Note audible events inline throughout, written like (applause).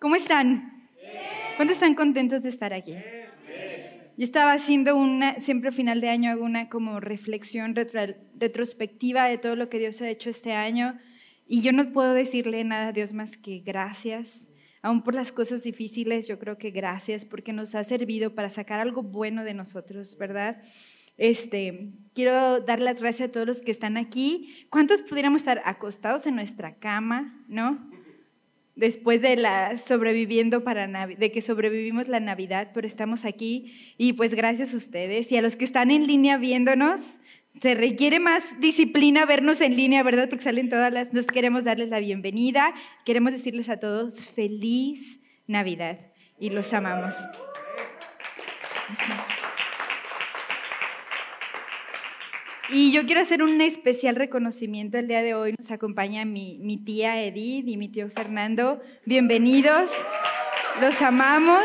¿Cómo están? ¿Cuántos están contentos de estar aquí? Yo estaba haciendo una, siempre a final de año hago una como reflexión retrospectiva de todo lo que Dios ha hecho este año y yo no puedo decirle nada a Dios más que gracias. Aún por las cosas difíciles, yo creo que gracias porque nos ha servido para sacar algo bueno de nosotros, ¿verdad? Este, quiero dar las gracias a todos los que están aquí. ¿Cuántos pudiéramos estar acostados en nuestra cama, no? Después de la sobreviviendo para de que sobrevivimos la Navidad, pero estamos aquí y pues gracias a ustedes y a los que están en línea viéndonos. Se requiere más disciplina vernos en línea, ¿verdad? Porque salen todas las. Nos queremos darles la bienvenida. Queremos decirles a todos feliz Navidad y los amamos. Y yo quiero hacer un especial reconocimiento el día de hoy. Nos acompaña mi, mi tía Edith y mi tío Fernando. Bienvenidos, los amamos.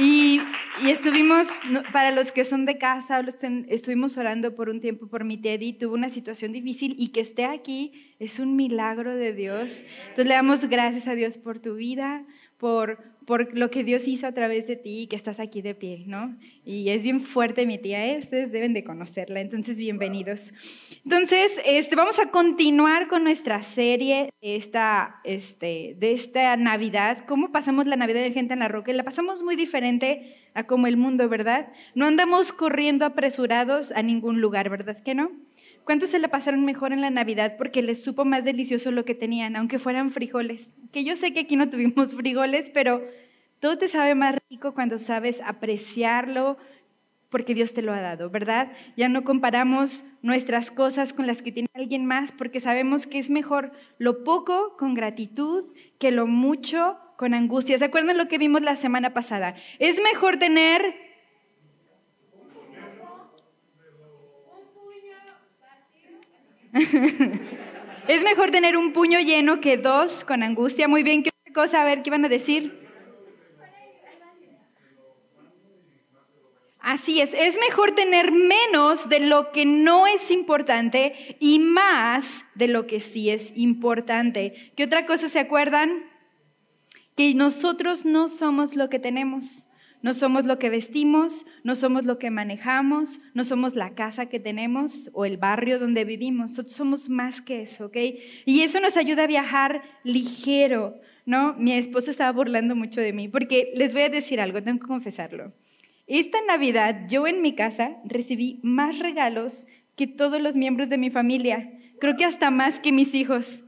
Y, y, estuvimos, para los que son de casa, estuvimos orando por un tiempo por mi tía Edith. Tuvo una situación difícil y que esté aquí es un milagro de Dios. Entonces le damos gracias a Dios por tu vida, por, por lo que Dios hizo a través de ti y que estás aquí de pie, ¿no? Y es bien fuerte mi tía, ¿eh? ustedes deben de conocerla, entonces bienvenidos. Entonces, este, vamos a continuar con nuestra serie esta, este, de esta Navidad, cómo pasamos la Navidad de Gente en la Roca, y la pasamos muy diferente a como el mundo, ¿verdad? No andamos corriendo apresurados a ningún lugar, ¿verdad que no? ¿Cuántos se la pasaron mejor en la Navidad porque les supo más delicioso lo que tenían, aunque fueran frijoles? Que yo sé que aquí no (laughs) tuvimos frijoles, pero todo te sabe más rico cuando sabes apreciarlo porque Dios te lo ha dado, ¿verdad? Ya no comparamos nuestras cosas con las que tiene alguien más porque sabemos que es mejor lo poco con gratitud que lo mucho con angustia. ¿Se acuerdan lo que vimos la semana pasada? Es mejor tener (laughs) es mejor tener un puño lleno que dos con angustia. Muy bien, ¿qué otra cosa? A ver, ¿qué iban a decir? Así es, es mejor tener menos de lo que no es importante y más de lo que sí es importante. ¿Qué otra cosa se acuerdan? Que nosotros no somos lo que tenemos. No somos lo que vestimos, no somos lo que manejamos, no somos la casa que tenemos o el barrio donde vivimos. Nosotros somos más que eso, ¿ok? Y eso nos ayuda a viajar ligero, ¿no? Mi esposo estaba burlando mucho de mí porque les voy a decir algo, tengo que confesarlo. Esta Navidad yo en mi casa recibí más regalos que todos los miembros de mi familia. Creo que hasta más que mis hijos.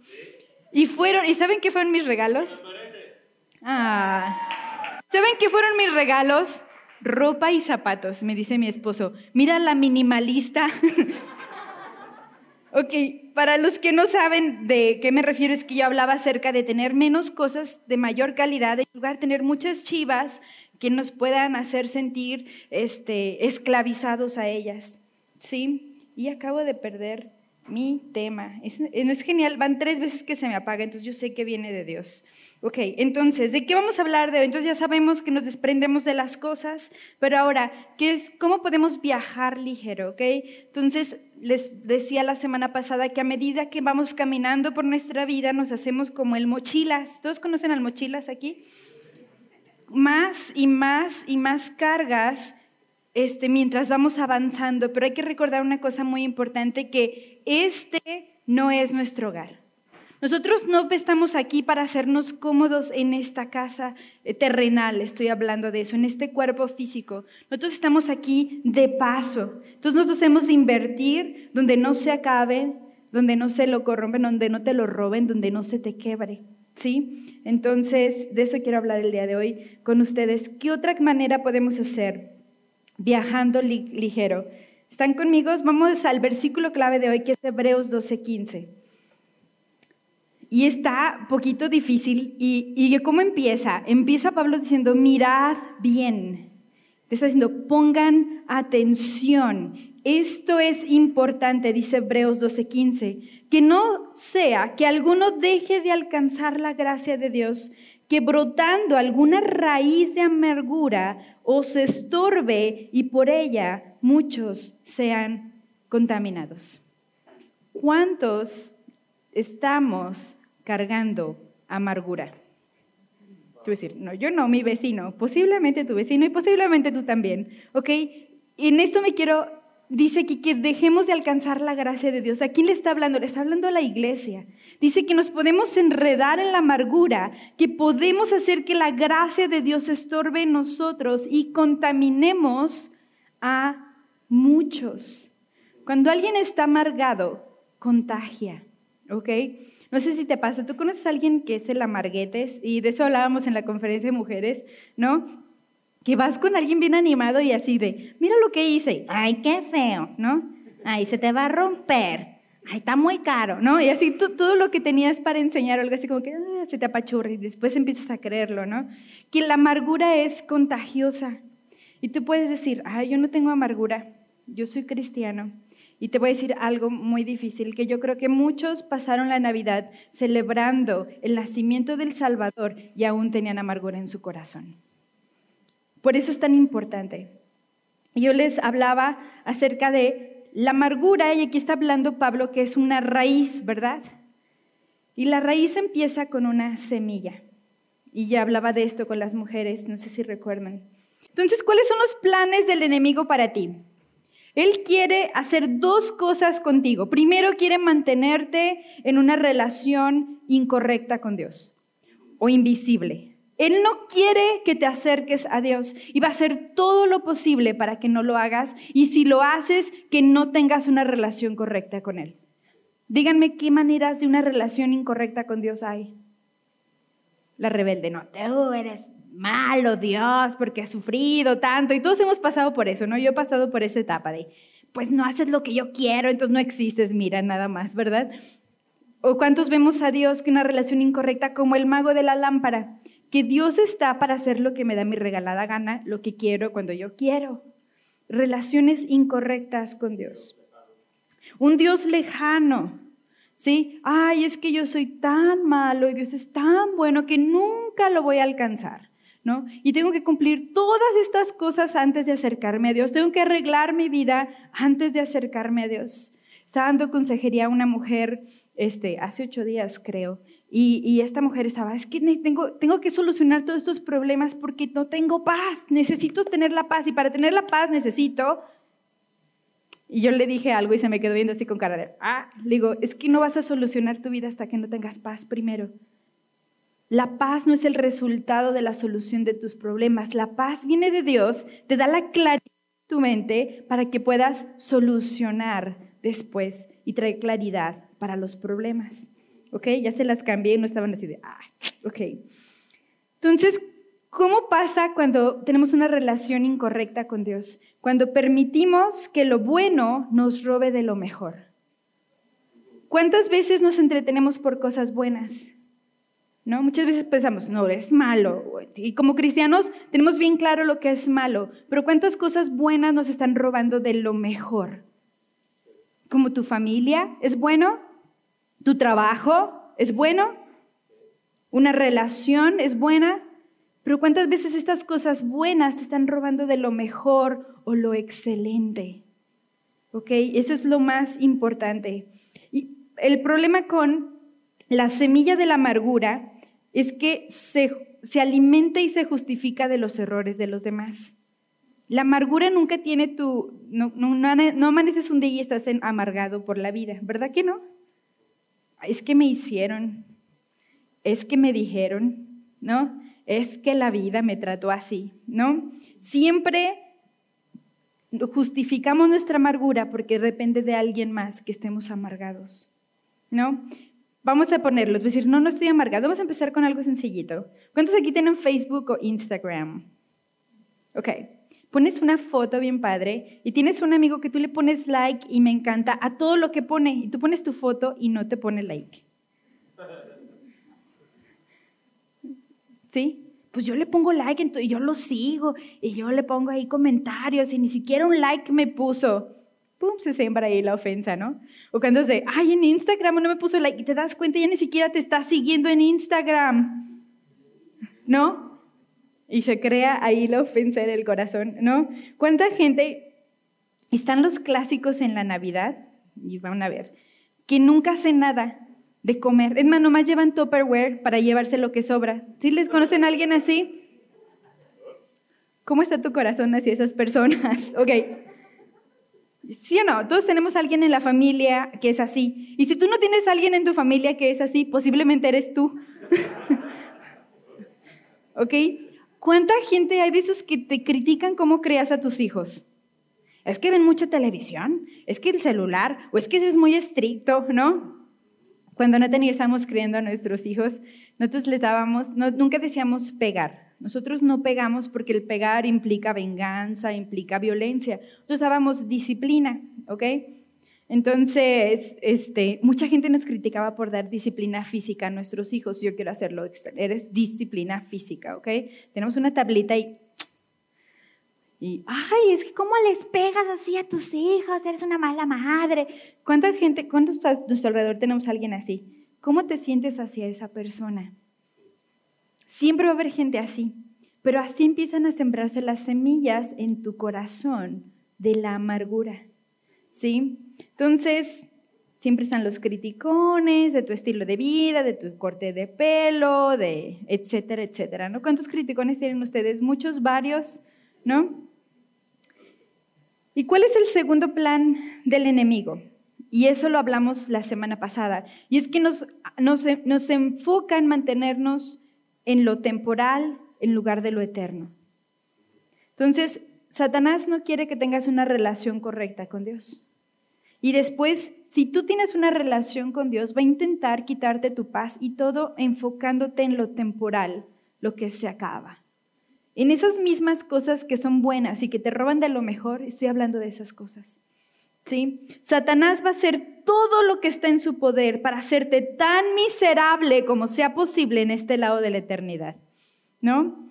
Y fueron, ¿y saben qué fueron mis regalos? Ah. ¿Saben qué fueron mis regalos? Ropa y zapatos, me dice mi esposo. Mira la minimalista. (laughs) ok, para los que no saben de qué me refiero, es que yo hablaba acerca de tener menos cosas de mayor calidad, en lugar de tener muchas chivas que nos puedan hacer sentir este, esclavizados a ellas. ¿Sí? Y acabo de perder mi tema. Es, no es genial, van tres veces que se me apaga, entonces yo sé que viene de Dios. Ok, entonces, ¿de qué vamos a hablar de hoy? Entonces ya sabemos que nos desprendemos de las cosas, pero ahora, ¿qué es, ¿cómo podemos viajar ligero? Ok, entonces les decía la semana pasada que a medida que vamos caminando por nuestra vida nos hacemos como el mochilas. ¿Todos conocen al mochilas aquí? Más y más y más cargas este, mientras vamos avanzando, pero hay que recordar una cosa muy importante, que este no es nuestro hogar. Nosotros no estamos aquí para hacernos cómodos en esta casa eh, terrenal, estoy hablando de eso, en este cuerpo físico. Nosotros estamos aquí de paso. Entonces nosotros hemos de invertir donde no se acabe, donde no se lo corrompen, donde no te lo roben, donde no se te quebre. ¿Sí? Entonces, de eso quiero hablar el día de hoy con ustedes. ¿Qué otra manera podemos hacer viajando ligero? ¿Están conmigo? Vamos al versículo clave de hoy, que es Hebreos 12:15. Y está poquito difícil. ¿Y, ¿Y cómo empieza? Empieza Pablo diciendo, mirad bien. Está diciendo, pongan atención. Esto es importante, dice Hebreos 12:15, que no sea que alguno deje de alcanzar la gracia de Dios, que brotando alguna raíz de amargura os estorbe y por ella muchos sean contaminados. ¿Cuántos estamos cargando amargura. Tú decir, no, yo no, mi vecino, posiblemente tu vecino y posiblemente tú también, ¿ok? En esto me quiero, dice aquí que dejemos de alcanzar la gracia de Dios. ¿A quién le está hablando? Le está hablando a la iglesia. Dice que nos podemos enredar en la amargura, que podemos hacer que la gracia de Dios estorbe en nosotros y contaminemos a muchos. Cuando alguien está amargado, contagia, ¿ok? No sé si te pasa, tú conoces a alguien que es el amarguetes, y de eso hablábamos en la conferencia de mujeres, ¿no? Que vas con alguien bien animado y así de, mira lo que hice, ay, qué feo, ¿no? Ay, se te va a romper, está muy caro, ¿no? Y así todo lo que tenías para enseñar, algo así como que ah, se te apachurra y después empiezas a creerlo, ¿no? Que la amargura es contagiosa. Y tú puedes decir, ay, yo no tengo amargura, yo soy cristiano. Y te voy a decir algo muy difícil, que yo creo que muchos pasaron la Navidad celebrando el nacimiento del Salvador y aún tenían amargura en su corazón. Por eso es tan importante. Yo les hablaba acerca de la amargura, y aquí está hablando Pablo que es una raíz, ¿verdad? Y la raíz empieza con una semilla. Y ya hablaba de esto con las mujeres, no sé si recuerdan. Entonces, ¿cuáles son los planes del enemigo para ti? Él quiere hacer dos cosas contigo. Primero, quiere mantenerte en una relación incorrecta con Dios o invisible. Él no quiere que te acerques a Dios y va a hacer todo lo posible para que no lo hagas y si lo haces, que no tengas una relación correcta con Él. Díganme qué maneras de una relación incorrecta con Dios hay. La rebelde, no, tú eres malo Dios porque has sufrido tanto y todos hemos pasado por eso, ¿no? Yo he pasado por esa etapa de, pues no haces lo que yo quiero, entonces no existes, mira, nada más, ¿verdad? O cuántos vemos a Dios que una relación incorrecta como el mago de la lámpara que Dios está para hacer lo que me da mi regalada gana, lo que quiero cuando yo quiero. Relaciones incorrectas con Dios. Un Dios lejano, ¿sí? Ay, es que yo soy tan malo y Dios es tan bueno que nunca lo voy a alcanzar, ¿no? Y tengo que cumplir todas estas cosas antes de acercarme a Dios. Tengo que arreglar mi vida antes de acercarme a Dios. Estaba dando consejería a una mujer este, hace ocho días, creo, y, esta mujer estaba, es que tengo, que solucionar todos estos problemas porque no tengo paz, necesito tener la paz y para tener la paz necesito... Y yo le dije algo y se me quedó viendo así con cara de, ah, le digo, es que no vas a solucionar tu vida hasta que no tengas paz primero. La paz no es el resultado de la solución de tus problemas. La paz viene de Dios, te da la claridad en tu mente para que puedas solucionar después y traer claridad para los problemas. ¿Ok? Ya se las cambié y no estaban así de, ah, ok. Entonces, ¿cómo pasa cuando tenemos una relación incorrecta con Dios? Cuando permitimos que lo bueno nos robe de lo mejor. ¿Cuántas veces nos entretenemos por cosas buenas? ¿No? Muchas veces pensamos, no, es malo. Y como cristianos tenemos bien claro lo que es malo, pero ¿cuántas cosas buenas nos están robando de lo mejor? Como tu familia, ¿es bueno? ¿Tu trabajo es bueno? ¿Una relación es buena? Pero ¿cuántas veces estas cosas buenas te están robando de lo mejor o lo excelente? ¿Ok? Eso es lo más importante. Y el problema con la semilla de la amargura es que se, se alimenta y se justifica de los errores de los demás. La amargura nunca tiene tu, no, no, no amaneces un día y estás amargado por la vida, ¿verdad que no? Es que me hicieron, es que me dijeron, ¿no? Es que la vida me trató así, ¿no? Siempre justificamos nuestra amargura porque depende de alguien más que estemos amargados, ¿no? Vamos a ponerlo, es decir, no, no estoy amargado. Vamos a empezar con algo sencillito. ¿Cuántos aquí tienen Facebook o Instagram? Ok, pones una foto bien padre y tienes un amigo que tú le pones like y me encanta a todo lo que pone y tú pones tu foto y no te pone like. ¿Sí? Pues yo le pongo like y yo lo sigo y yo le pongo ahí comentarios y ni siquiera un like me puso. ¡Pum! Se sembra ahí la ofensa, ¿no? O cuando es de, ay, en Instagram no me puso like y te das cuenta, ya ni siquiera te está siguiendo en Instagram. ¿No? Y se crea ahí la ofensa en el corazón, ¿no? ¿Cuánta gente están los clásicos en la Navidad? Y van a ver, que nunca hacen nada, de comer. Es más, nomás llevan Tupperware para llevarse lo que sobra. ¿Sí les conocen a alguien así? ¿Cómo está tu corazón hacia esas personas? (laughs) Ok. ¿Sí o no? Todos tenemos a alguien en la familia que es así. Y si tú no tienes a alguien en tu familia que es así, posiblemente eres tú. (laughs) ¿Ok? ¿Cuánta gente hay de esos que te critican cómo creas a tus hijos? Es que ven mucha televisión, es que el celular, o es que es muy estricto, ¿no? Cuando no teníamos criando a nuestros hijos, nosotros les dábamos, nunca decíamos pegar, nosotros no pegamos porque el pegar implica venganza, implica violencia. Nosotros dábamos disciplina, ¿ok? Entonces, este, mucha gente nos criticaba por dar disciplina física a nuestros hijos. Yo quiero hacerlo. Eres disciplina física, ¿ok? Tenemos una tablita y... Y, ay, es que ¿cómo les pegas así a tus hijos? Eres una mala madre. ¿Cuánta gente, cuántos a nuestro alrededor tenemos alguien así? ¿Cómo te sientes hacia esa persona? Siempre va a haber gente así, pero así empiezan a sembrarse las semillas en tu corazón de la amargura. ¿Sí? Entonces, siempre están los criticones de tu estilo de vida, de tu corte de pelo, de etcétera, etcétera, ¿no? ¿Cuántos criticones tienen ustedes? Muchos, varios, ¿no? ¿Y cuál es el segundo plan del enemigo? Y eso lo hablamos la semana pasada. Y es que nos, nos, nos enfoca en mantenernos en lo temporal en lugar de lo eterno. Entonces, Satanás no quiere que tengas una relación correcta con Dios. Y después, si tú tienes una relación con Dios, va a intentar quitarte tu paz y todo enfocándote en lo temporal, lo que se acaba. En esas mismas cosas que son buenas y que te roban de lo mejor, estoy hablando de esas cosas. ¿Sí? Satanás va a hacer todo lo que está en su poder para hacerte tan miserable como sea posible en este lado de la eternidad, ¿no?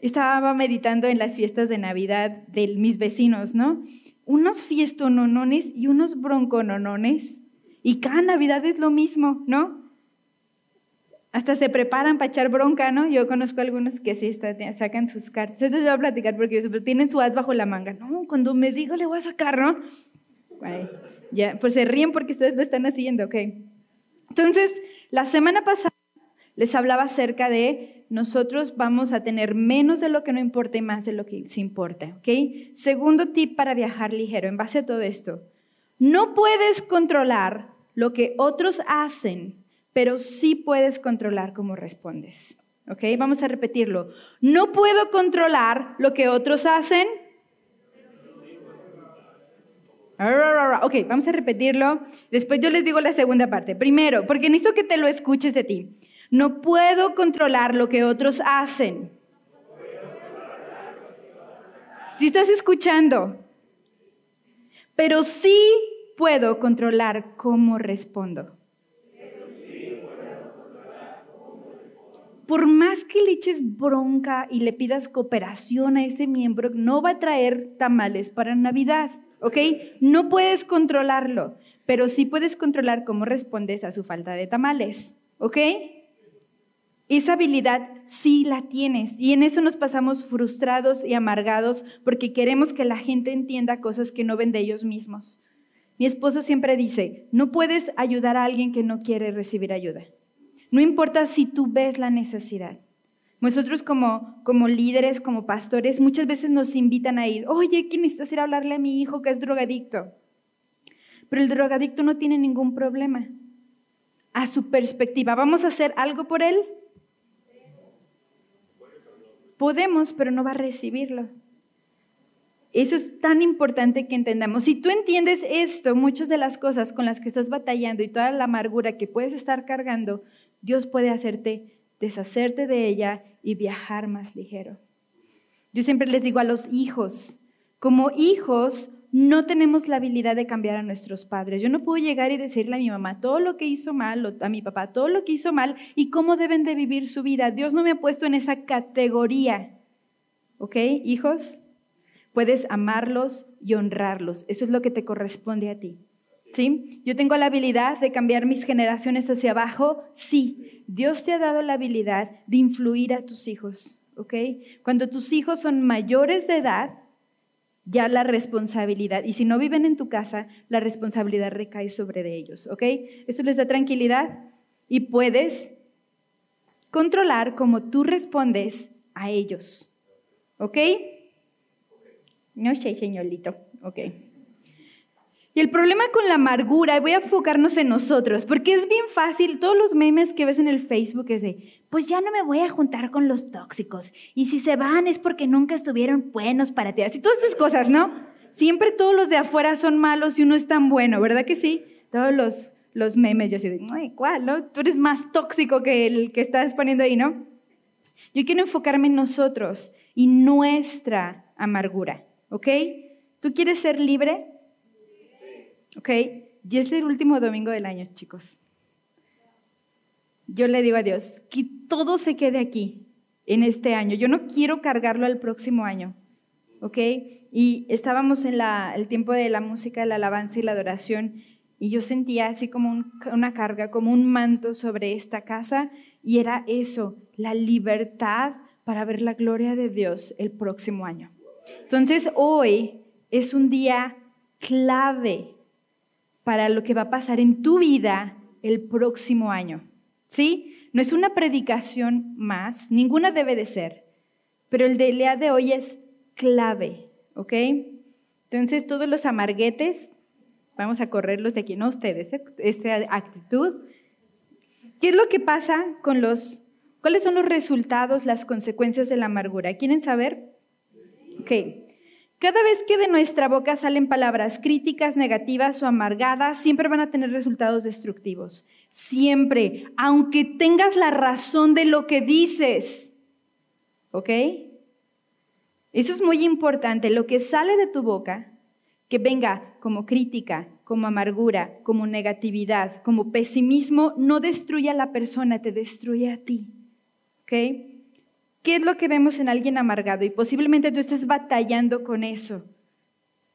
Estaba meditando en las fiestas de Navidad de mis vecinos, ¿no? Unos fiestononones y unos broncononones, y cada Navidad es lo mismo, ¿no? Hasta se preparan para echar bronca, ¿no? Yo conozco algunos que sí sacan sus cartas. Entonces voy a platicar porque tienen su as bajo la manga. No, cuando me diga le voy a sacar, ¿no? ya, pues se ríen porque ustedes lo están haciendo, ¿ok? Entonces, la semana pasada les hablaba acerca de nosotros vamos a tener menos de lo que no importa y más de lo que sí importa, ¿ok? Segundo tip para viajar ligero, en base a todo esto, no puedes controlar lo que otros hacen, pero sí puedes controlar cómo respondes, ¿ok? Vamos a repetirlo. No puedo controlar lo que otros hacen, Ok, vamos a repetirlo. Después yo les digo la segunda parte. Primero, porque necesito que te lo escuches de ti. No puedo controlar lo que otros hacen. Si estás escuchando, pero sí puedo controlar cómo respondo. Por más que le bronca y le pidas cooperación a ese miembro, no va a traer tamales para Navidad. ¿ok? No puedes controlarlo, pero sí puedes controlar cómo respondes a su falta de tamales, ¿ok? Esa habilidad sí la tienes y en eso nos pasamos frustrados y amargados porque queremos que la gente entienda cosas que no ven de ellos mismos. Mi esposo siempre dice, no puedes ayudar a alguien que no quiere recibir ayuda. No importa si tú ves la necesidad. Nosotros como, como líderes, como pastores, muchas veces nos invitan a ir, oye, ¿quién necesitas ir a hablarle a mi hijo que es drogadicto? Pero el drogadicto no tiene ningún problema. A su perspectiva, ¿vamos a hacer algo por él? Podemos, pero no va a recibirlo. Eso es tan importante que entendamos. Si tú entiendes esto, muchas de las cosas con las que estás batallando y toda la amargura que puedes estar cargando, Dios puede hacerte deshacerte de ella y viajar más ligero. Yo siempre les digo a los hijos, como hijos no tenemos la habilidad de cambiar a nuestros padres. Yo no puedo llegar y decirle a mi mamá todo lo que hizo mal, a mi papá todo lo que hizo mal y cómo deben de vivir su vida. Dios no me ha puesto en esa categoría. ¿Ok, hijos? Puedes amarlos y honrarlos. Eso es lo que te corresponde a ti. ¿Sí? Yo tengo la habilidad de cambiar mis generaciones hacia abajo, sí, Dios te ha dado la habilidad de influir a tus hijos, ¿ok? Cuando tus hijos son mayores de edad, ya la responsabilidad. Y si no viven en tu casa, la responsabilidad recae sobre de ellos, ¿ok? Eso les da tranquilidad y puedes controlar cómo tú respondes a ellos, ¿ok? No sé, señorito, ok. Y el problema con la amargura, voy a enfocarnos en nosotros, porque es bien fácil, todos los memes que ves en el Facebook es de, pues ya no me voy a juntar con los tóxicos, y si se van es porque nunca estuvieron buenos para ti, así todas estas cosas, ¿no? Siempre todos los de afuera son malos y uno es tan bueno, ¿verdad que sí? Todos los, los memes, yo así de, ay, ¿cuál, no? Tú eres más tóxico que el que estás poniendo ahí, ¿no? Yo quiero enfocarme en nosotros y nuestra amargura, ¿ok? ¿Tú quieres ser libre? ¿Ok? Y es el último domingo del año, chicos. Yo le digo a Dios, que todo se quede aquí, en este año. Yo no quiero cargarlo al próximo año. ¿Ok? Y estábamos en el tiempo de la música, la alabanza y la adoración. Y yo sentía así como una carga, como un manto sobre esta casa. Y era eso, la libertad para ver la gloria de Dios el próximo año. Entonces hoy es un día clave para lo que va a pasar en tu vida el próximo año. ¿Sí? No es una predicación más, ninguna debe de ser, pero el día de hoy es clave, ¿ok? Entonces todos los amarguetes, vamos a correrlos de aquí, no ustedes, ¿eh? esta actitud. ¿Qué es lo que pasa con los, cuáles son los resultados, las consecuencias de la amargura? ¿Quieren saber? Ok. Cada vez que de nuestra boca salen palabras críticas, negativas o amargadas, siempre van a tener resultados destructivos. Siempre, aunque tengas la razón de lo que dices. ¿Ok? Eso es muy importante. Lo que sale de tu boca, que venga como crítica, como amargura, como negatividad, como pesimismo, no destruye a la persona, te destruye a ti. ¿Ok? ¿Qué es lo que vemos en alguien amargado? Y posiblemente tú estés batallando con eso.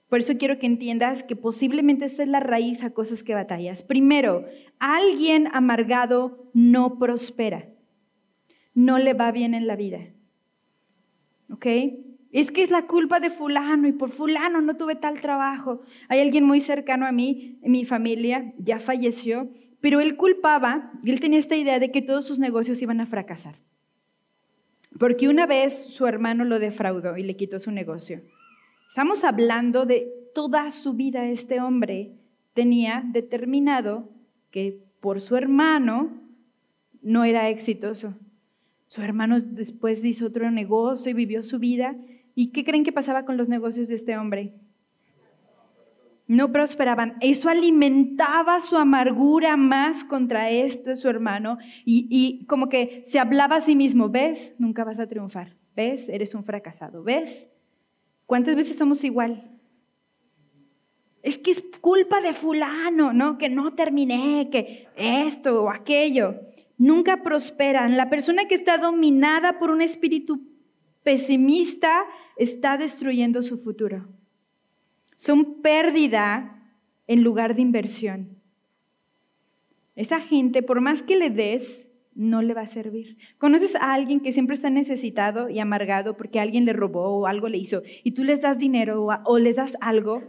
Por eso quiero que entiendas que posiblemente esa es la raíz a cosas que batallas. Primero, alguien amargado no prospera. No le va bien en la vida. ¿Ok? Es que es la culpa de fulano y por fulano no tuve tal trabajo. Hay alguien muy cercano a mí, en mi familia, ya falleció, pero él culpaba, él tenía esta idea de que todos sus negocios iban a fracasar. Porque una vez su hermano lo defraudó y le quitó su negocio. Estamos hablando de toda su vida. Este hombre tenía determinado que por su hermano no era exitoso. Su hermano después hizo otro negocio y vivió su vida. ¿Y qué creen que pasaba con los negocios de este hombre? No prosperaban. Eso alimentaba su amargura más contra este, su hermano, y, como que se hablaba a sí mismo, ¿ves? Nunca vas a triunfar, ¿ves? Eres un fracasado, ¿ves? ¿Cuántas veces somos igual? Es que es culpa de fulano, ¿no? Que no terminé, que esto o aquello. Nunca prosperan. La persona que está dominada por un espíritu pesimista está destruyendo su futuro son pérdida en lugar de inversión. Esa gente, por más que le des, no le va a servir. ¿Conoces a alguien que siempre está necesitado y amargado porque alguien le robó o algo le hizo y tú les das dinero o, les das algo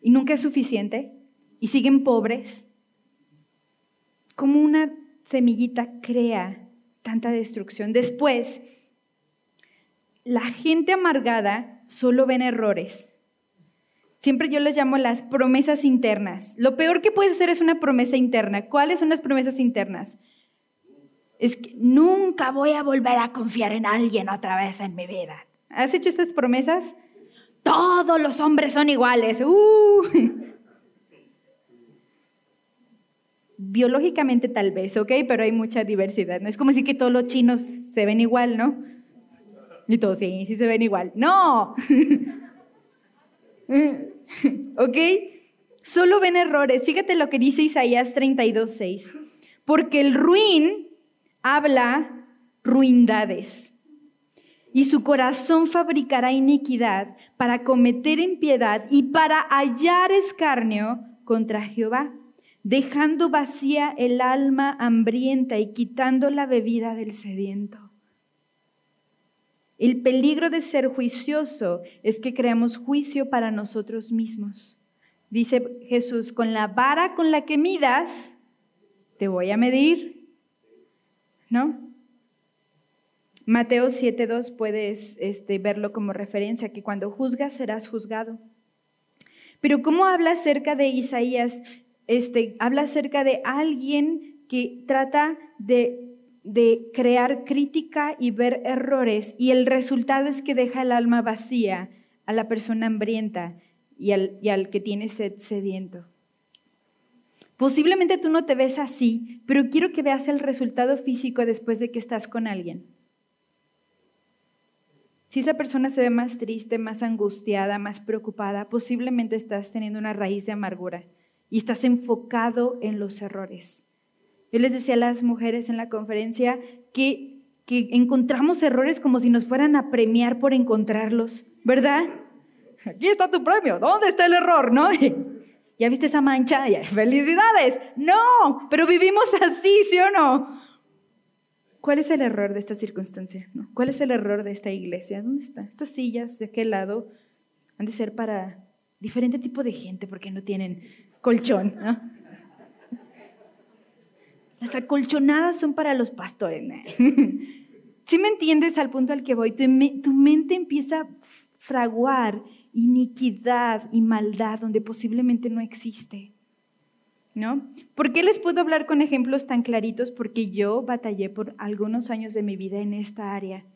y nunca es suficiente y siguen pobres? Como una semillita crea tanta destrucción. Después, la gente amargada solo ven errores Siempre yo les llamo las promesas internas. Lo peor que puedes hacer es una promesa interna. ¿Cuáles son las promesas internas? Es que nunca voy a volver a confiar en alguien otra vez en mi vida. ¿Has hecho estas promesas? Todos los hombres son iguales. Uh. (laughs) Biológicamente tal vez, ¿ok? Pero hay mucha diversidad. No es como decir que todos los chinos se ven igual, ¿no? Y todos sí, sí se ven igual. No. (laughs) (laughs) ¿Ok? Solo ven errores. Fíjate lo que dice Isaías 32.6. Porque el ruin habla ruindades. Y su corazón fabricará iniquidad para cometer impiedad y para hallar escarnio contra Jehová, dejando vacía el alma hambrienta y quitando la bebida del sediento. El peligro de ser juicioso es que creamos juicio para nosotros mismos. Dice Jesús, con la vara con la que midas, te voy a medir. ¿No? Mateo 7.2 puedes este, verlo como referencia, que cuando juzgas serás juzgado. Pero ¿cómo habla acerca de Isaías? Este, habla acerca de alguien que trata de, de crear crítica y ver errores y el resultado es que deja el alma vacía a la persona hambrienta y al, y al que tiene sed sediento. Posiblemente tú no te ves así, pero quiero que veas el resultado físico después de que estás con alguien. Si esa persona se ve más triste, más angustiada, más preocupada, posiblemente estás teniendo una raíz de amargura y estás enfocado en los errores. Yo les decía a las mujeres en la conferencia que, que encontramos errores como si nos fueran a premiar por encontrarlos, ¿verdad? Aquí está tu premio, ¿dónde está el error? ¿No? (laughs) ¿Ya viste esa mancha? ¡Felicidades! No, pero vivimos así, ¿sí o no? ¿Cuál es el error de esta circunstancia? ¿Cuál es el error de esta iglesia? ¿Dónde está? Estas sillas de aquel lado han de ser para diferente tipo de gente porque no tienen colchón. Las acolchonadas son para los pastores. Si (laughs) me entiendes al punto al que voy? Tu, mente empieza a fraguar iniquidad y maldad donde posiblemente no existe. ¿no? ¿Por qué les puedo hablar con ejemplos tan claritos? Porque yo batallé por algunos años de mi vida en esta área.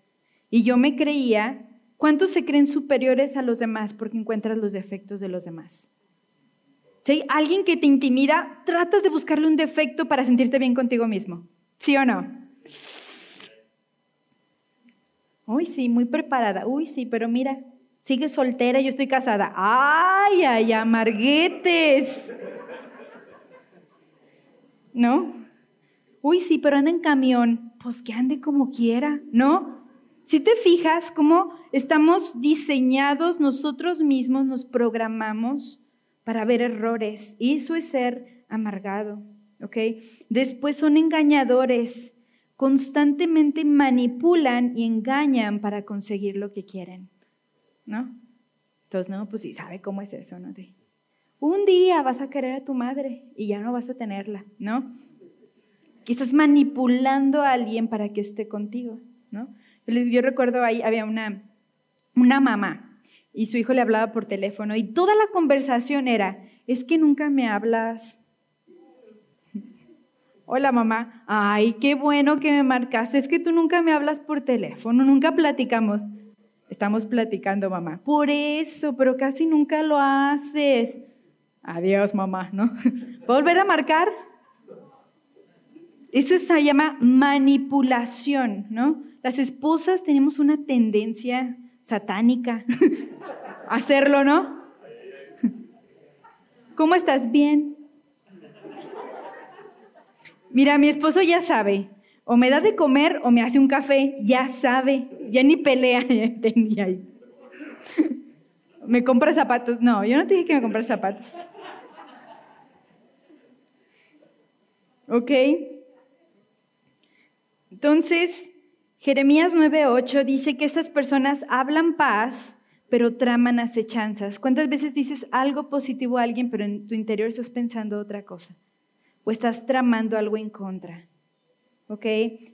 Y yo me creía, ¿cuántos se creen superiores a los demás porque encuentras los defectos de los demás? Si alguien que te intimida, tratas de buscarle un defecto para sentirte bien contigo mismo. ¿Sí o no? Uy, sí, muy preparada. Uy, sí, pero mira, sigue soltera, yo estoy casada. Ay, ay, amarguetes. ¿no? Uy, sí, pero anda en camión. Pues que ande como quiera, ¿no? Si te fijas cómo estamos diseñados nosotros mismos, nos programamos para ver errores. Y eso es ser amargado, ¿ok? Después son engañadores, constantemente manipulan y engañan para conseguir lo que quieren, ¿no? Entonces, no, pues sí, sabe cómo es eso, ¿no? Un día vas a querer a tu madre y ya no vas a tenerla, ¿no? Que estás manipulando a alguien para que esté contigo, ¿no? Yo recuerdo ahí había una, una mamá y su hijo le hablaba por teléfono y toda la conversación era, es que nunca me hablas. (laughs) Hola mamá, ay, qué bueno que me marcaste, es que tú nunca me hablas por teléfono, nunca platicamos. Estamos platicando, mamá. Por eso, pero casi nunca lo haces. Adiós, mamá, ¿no? (laughs) ¿Volver a marcar? Eso se llama manipulación, ¿no? Las esposas tenemos una tendencia satánica (laughs) hacerlo, ¿no? ¿Cómo estás? Bien. Mira, mi esposo ya sabe, o me da de comer o me hace un café, ya sabe, ya ni pelea. (laughs) (laughs) ¿Me compra zapatos? No, yo no te dije que me compras zapatos. ¿Ok? Entonces, Jeremías 9:8 dice que estas personas hablan paz, pero traman acechanzas. ¿Cuántas veces dices algo positivo a alguien, pero en tu interior estás pensando otra cosa? O estás tramando algo en contra. ¿Ok?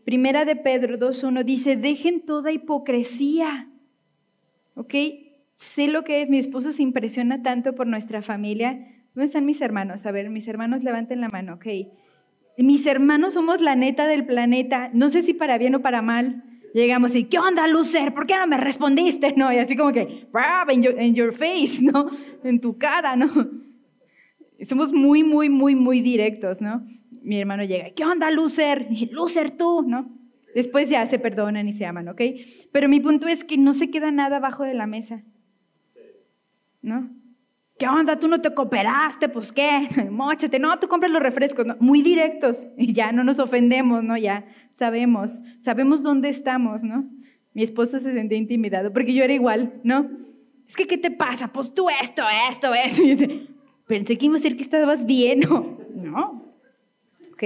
Primera de Pedro 2.1 dice, dejen toda hipocresía. ¿Ok? Sé lo que es, mi esposo se impresiona tanto por nuestra familia. ¿Dónde están mis hermanos? A ver, mis hermanos levanten la mano, ¿ok? Mis hermanos somos la neta del planeta, no sé si para bien o para mal. Llegamos y, ¿qué onda, Lucer? ¿Por qué no me respondiste? No, y así como que, en your, in your face, ¿no? En tu cara, ¿no? Somos muy, muy, muy, muy directos, ¿no? Mi hermano llega, ¿qué onda, Lucer? Lucer tú, ¿no? Después ya se perdonan y se aman, ¿ok? Pero mi punto es que no se queda nada abajo de la mesa. ¿no? ¿Qué onda? ¿Tú no te cooperaste? Pues qué, (laughs) mochate. No, tú compras los refrescos, muy directos (laughs) y ya no nos ofendemos, ¿no? Ya sabemos, sabemos dónde estamos, ¿no? Mi esposo se sentía intimidado porque yo era igual, ¿no? Es que, ¿qué te pasa? Pues tú esto, esto, esto. (laughs) Y pensé que iba a decir que estabas bien, ¿no? No. Ok.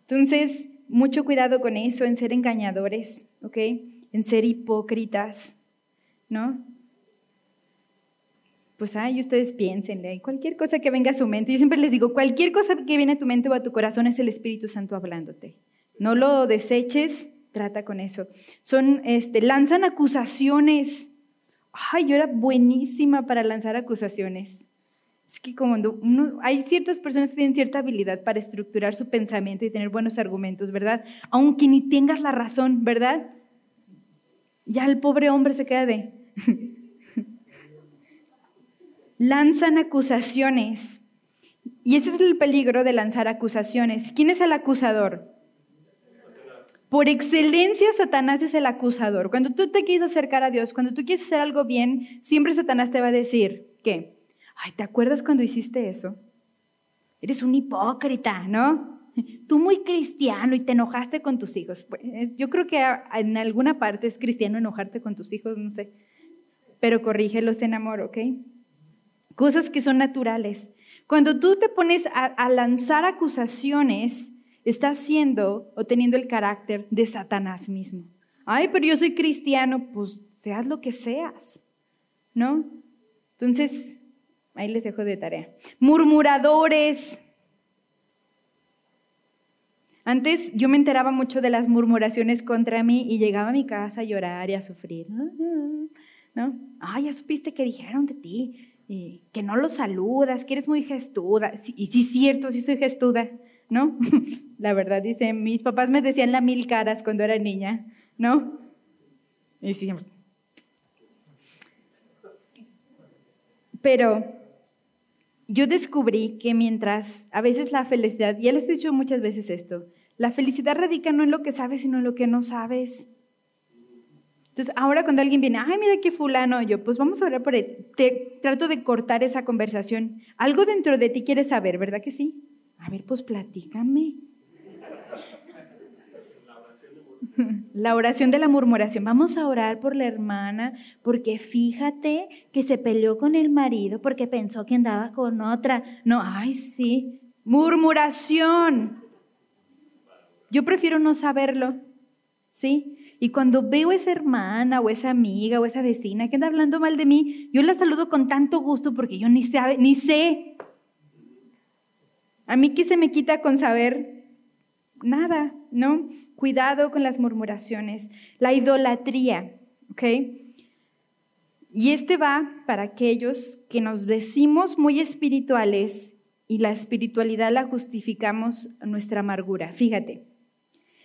Entonces, mucho cuidado con eso, en ser engañadores, ¿ok? en ser hipócritas, ¿no? Pues ay, ustedes piénsenle, cualquier cosa que venga a su mente, yo siempre les digo, cualquier cosa que viene a tu mente o a tu corazón es el Espíritu Santo hablándote. No lo deseches, trata con eso. Son, este, lanzan acusaciones. Ay, yo era buenísima para lanzar acusaciones. Es que como hay ciertas personas que tienen cierta habilidad para estructurar su pensamiento y tener buenos argumentos, ¿verdad? Aunque ni tengas la razón, ¿verdad? Ya el pobre hombre se queda de... Lanzan acusaciones. Y ese es el peligro de lanzar acusaciones. ¿Quién es el acusador? Por excelencia, Satanás es el acusador. Cuando tú te quieres acercar a Dios, cuando tú quieres hacer algo bien, siempre Satanás te va a decir, ¿qué? Ay, ¿te acuerdas cuando hiciste eso? Eres un hipócrita, ¿no? Tú muy cristiano y te enojaste con tus hijos. Pues, yo creo que en alguna parte es cristiano enojarte con tus hijos, no sé. Pero corrígelos en amor, ¿ok? Cosas que son naturales. Cuando tú te pones a, lanzar acusaciones, estás siendo o teniendo el carácter de Satanás mismo. Ay, pero yo soy cristiano, pues seas lo que seas, ¿no? Entonces, ahí les dejo de tarea. Murmuradores. Antes yo me enteraba mucho de las murmuraciones contra mí y llegaba a mi casa a llorar y a sufrir. ¿No? Ay, ya supiste que dijeron de ti, que no lo saludas, que eres muy gestuda. Y sí, es cierto, sí soy gestuda, ¿no? (laughs) La verdad, dice, mis papás me decían la mil caras cuando era niña, ¿no? Y siempre. Pero yo descubrí que mientras a veces la felicidad, ya les he dicho muchas veces esto, la felicidad radica no en lo que sabes, sino en lo que no sabes. Entonces, ahora cuando alguien viene, ay, mira qué fulano, yo, pues vamos a hablar por él. Te trato de cortar esa conversación. Algo dentro de ti quieres saber, ¿verdad que sí? A ver, pues platícame. (laughs) La oración de la murmuración. Vamos a orar por la hermana porque fíjate que se peleó con el marido porque pensó que andaba con otra. No, ay, sí. Murmuración. Yo prefiero no saberlo. ¿Sí? Y cuando veo a esa hermana o esa amiga o esa vecina que anda hablando mal de mí, yo la saludo con tanto gusto porque yo ni, sabe, ni sé. A mí qué se me quita con saber nada, ¿no? Cuidado con las murmuraciones. La idolatría, ¿ok? Y este va para aquellos que nos decimos muy espirituales y la espiritualidad la justificamos nuestra amargura. Fíjate,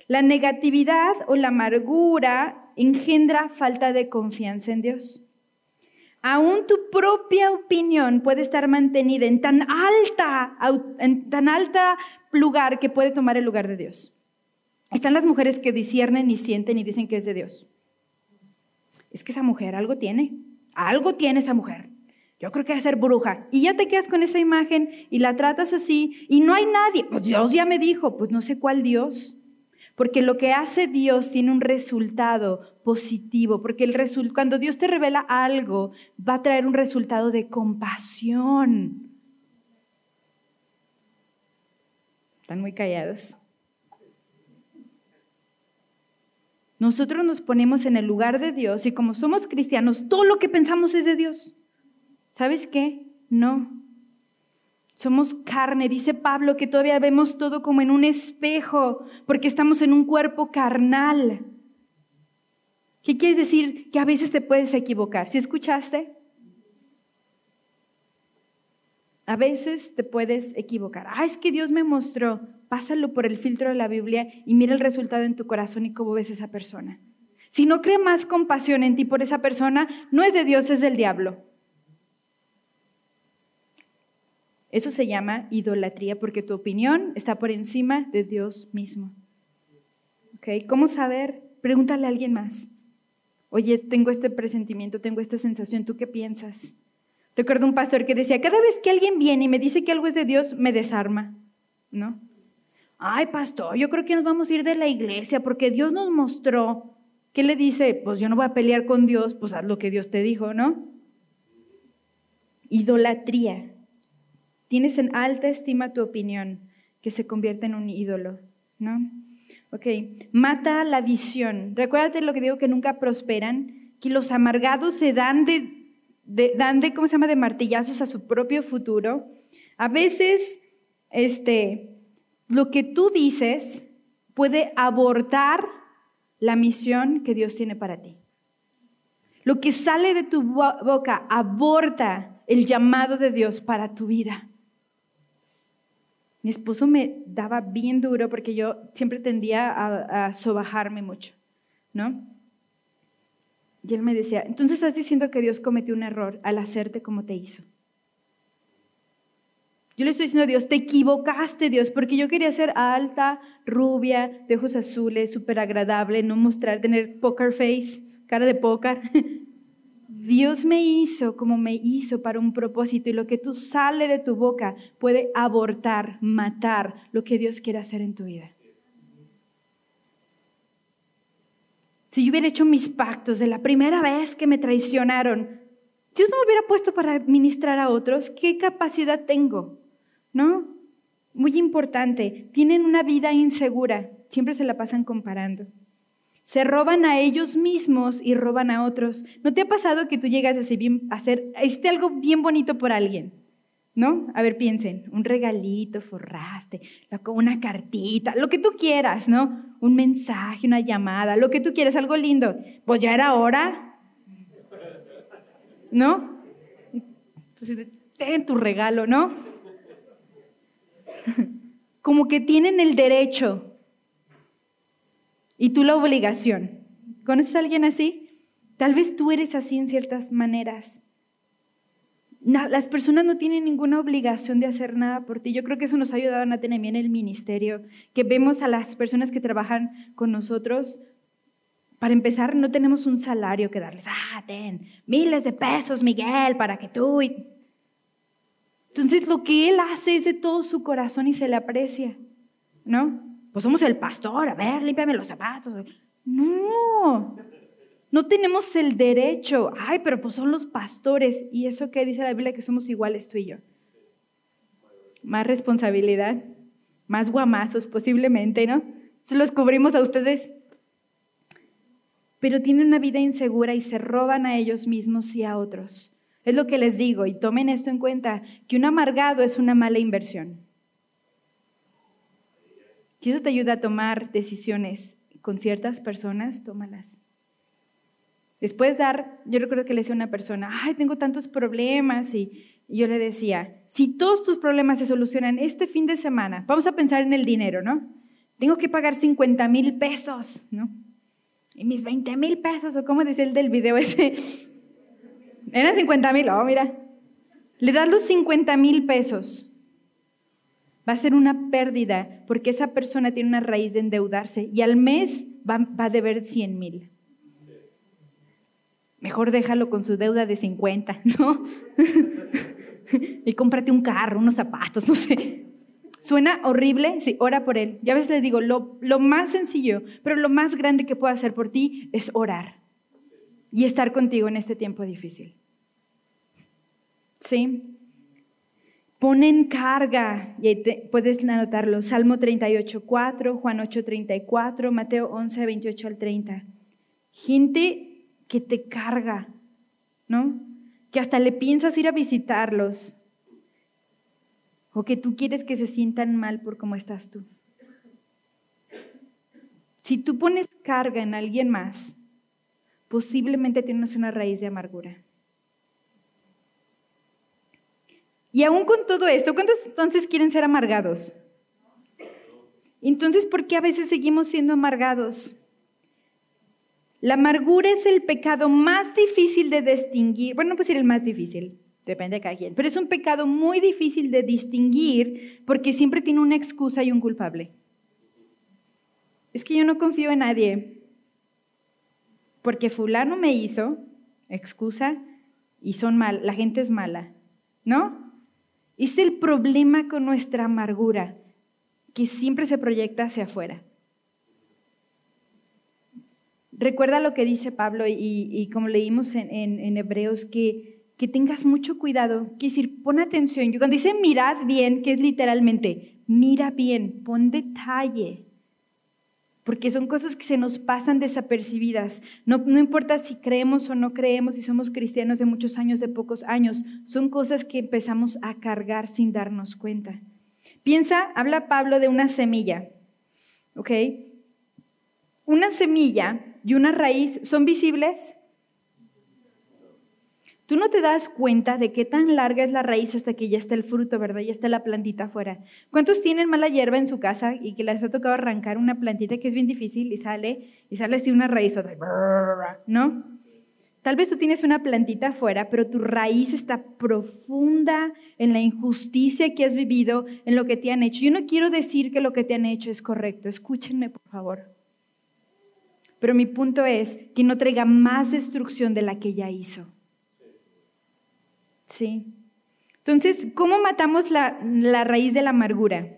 la negatividad o la amargura engendra falta de confianza en Dios. Aún tu propia opinión puede estar mantenida en tan alta, en tan alta lugar que puede tomar el lugar de Dios. Están las mujeres que disciernen y sienten y dicen que es de Dios. Es que esa mujer algo tiene, algo tiene esa mujer. Yo creo que va a ser bruja. Y ya te quedas con esa imagen y la tratas así y no hay nadie. Pues Dios ya me dijo, pues no sé cuál Dios. Porque lo que hace Dios tiene un resultado positivo, porque el cuando Dios te revela algo, va a traer un resultado de compasión. Están muy callados. Nosotros nos ponemos en el lugar de Dios y como somos cristianos, todo lo que pensamos es de Dios. ¿Sabes qué? No. Somos carne, dice Pablo, que todavía vemos todo como en un espejo, porque estamos en un cuerpo carnal. ¿Qué quieres decir? Que a veces te puedes equivocar. ¿Si escuchaste? A veces te puedes equivocar. Ah, es que Dios me mostró. Pásalo por el filtro de la Biblia y mira el resultado en tu corazón y cómo ves a esa persona. Si no cree más compasión en ti por esa persona, no es de Dios, es del diablo. Eso se llama idolatría porque tu opinión está por encima de Dios mismo. ¿Okay? ¿Cómo saber? Pregúntale a alguien más. Oye, tengo este presentimiento, tengo esta sensación, ¿tú qué piensas? Recuerdo un pastor que decía, cada vez que alguien viene y me dice que algo es de Dios, me desarma, ¿no? Ay, pastor, yo creo que nos vamos a ir de la iglesia porque Dios nos mostró. ¿Qué le dice? Pues yo no voy a pelear con Dios, pues haz lo que Dios te dijo, ¿no? Idolatría. Tienes en alta estima tu opinión, que se convierte en un ídolo, ¿no? Ok, mata la visión. Recuérdate lo que digo que nunca prosperan, que los amargados se dan de, dan de, ¿cómo se llama?, de martillazos a su propio futuro. A veces, este, lo que tú dices puede abortar la misión que Dios tiene para ti. Lo que sale de tu boca aborta el llamado de Dios para tu vida. Mi esposo me daba bien duro porque yo siempre tendía a, sobajarme mucho, ¿no? Y él me decía, entonces estás diciendo que Dios cometió un error al hacerte como te hizo. Yo le estoy diciendo a Dios, te equivocaste Dios, porque yo quería ser alta, rubia, de ojos azules, súper agradable, no mostrar, tener poker face, cara de póker. (laughs) Dios me hizo como me hizo para un propósito y lo que tú sale de tu boca puede abortar, matar lo que Dios quiere hacer en tu vida. Si yo hubiera hecho mis pactos de la primera vez que me traicionaron, Dios no me hubiera puesto para administrar a otros, ¿qué capacidad tengo? ¿No? Muy importante, tienen una vida insegura, siempre se la pasan comparando se roban a ellos mismos y roban a otros. ¿No te ha pasado que tú llegas a hacer, hiciste algo bien bonito por alguien? ¿No? A ver, piensen, un regalito, forraste, una cartita, lo que tú quieras, ¿no? Un mensaje, una llamada, lo que tú quieras, algo lindo. Pues ya era hora, ¿no? Pues, ten tu regalo, ¿no? (laughs) Como que tienen el derecho y tú la obligación. ¿Conoces a alguien así? Tal vez tú eres así en ciertas maneras. las personas no tienen ninguna obligación de hacer nada por ti. Yo creo que eso nos ha ayudado a Natalia en el ministerio, que vemos a las personas que trabajan con nosotros. Para empezar, no tenemos un salario que darles. Ah, ten miles de pesos, Miguel, para que tú... Entonces, lo que él hace es de todo su corazón y se le aprecia, ¿no? Pues somos el pastor, a ver, límpiame los zapatos. No, no tenemos el derecho. Ay, pero pues son los pastores. ¿Y eso qué dice la Biblia? Que somos iguales tú y yo. Más responsabilidad, más guamazos posiblemente, ¿no? Se los cubrimos a ustedes. Pero tienen una vida insegura y se roban a ellos mismos y a otros. Es lo que les digo y tomen esto en cuenta, que un amargado es una mala inversión. Si eso te ayuda a tomar decisiones con ciertas personas, tómalas. Después dar, yo recuerdo que le decía a una persona, ay, tengo tantos problemas y, yo le decía, si todos tus problemas se solucionan este fin de semana, vamos a pensar en el dinero, ¿no? Tengo que pagar 50 mil pesos, ¿no? Y mis 20 mil pesos, o como decía el del video ese, (laughs) eran 50 mil, oh, mira, le das los 50 mil pesos va a ser una pérdida porque esa persona tiene una raíz de endeudarse y al mes va, a deber 100 mil. Mejor déjalo con su deuda de 50, (laughs) ¿no? (laughs) y cómprate un carro, unos zapatos, no sé. ¿Suena horrible? Sí, ora por él. Ya a veces le digo, lo, lo más sencillo, pero lo más grande que puedo hacer por ti es orar y estar contigo en este tiempo difícil. ¿Sí? Ponen carga, y puedes anotarlo, Salmo 38, 4, Juan 8, 34, Mateo 11, 28 al 30. Gente que te carga, ¿no? Que hasta le piensas ir a visitarlos, o que tú quieres que se sientan mal por cómo estás tú. Si tú pones carga en alguien más, posiblemente tienes una raíz de amargura. Y aún con todo esto, ¿cuántos entonces quieren ser amargados? Entonces, ¿por qué a veces seguimos siendo amargados? La amargura es el pecado más difícil de distinguir. Bueno, no puedo decir el más difícil, depende de cada quien, pero es un pecado muy difícil de distinguir porque siempre tiene una excusa y un culpable. Es que yo no confío en nadie porque fulano me hizo, excusa, y son mal, la gente es mala, ¿no? Es el problema con nuestra amargura, que siempre se proyecta hacia afuera. Recuerda lo que dice Pablo y, como leímos en, Hebreos, que, que, tengas mucho cuidado, que decir, pon atención. Cuando dice mirad bien, que es literalmente, mira bien, pon detalle. Porque son cosas que se nos pasan desapercibidas. No, importa si creemos o no creemos, si somos cristianos de muchos años, de pocos años, son cosas que empezamos a cargar sin darnos cuenta. Piensa, habla Pablo de una semilla, ¿ok? Una semilla y una raíz son visibles. Tú no te das cuenta de qué tan larga es la raíz hasta que ya está el fruto, ¿verdad? Ya está la plantita afuera. ¿Cuántos tienen mala hierba en su casa y que les ha tocado arrancar una plantita que es bien difícil y sale y sale así una raíz, ¿no? Tal vez tú tienes una plantita afuera, pero tu raíz está profunda en la injusticia que has vivido, en lo que te han hecho. Yo no quiero decir que lo que te han hecho es correcto. Escúchenme, por favor. Pero mi punto es que no traiga más destrucción de la que ya hizo. Sí. Entonces, ¿cómo matamos la, raíz de la amargura?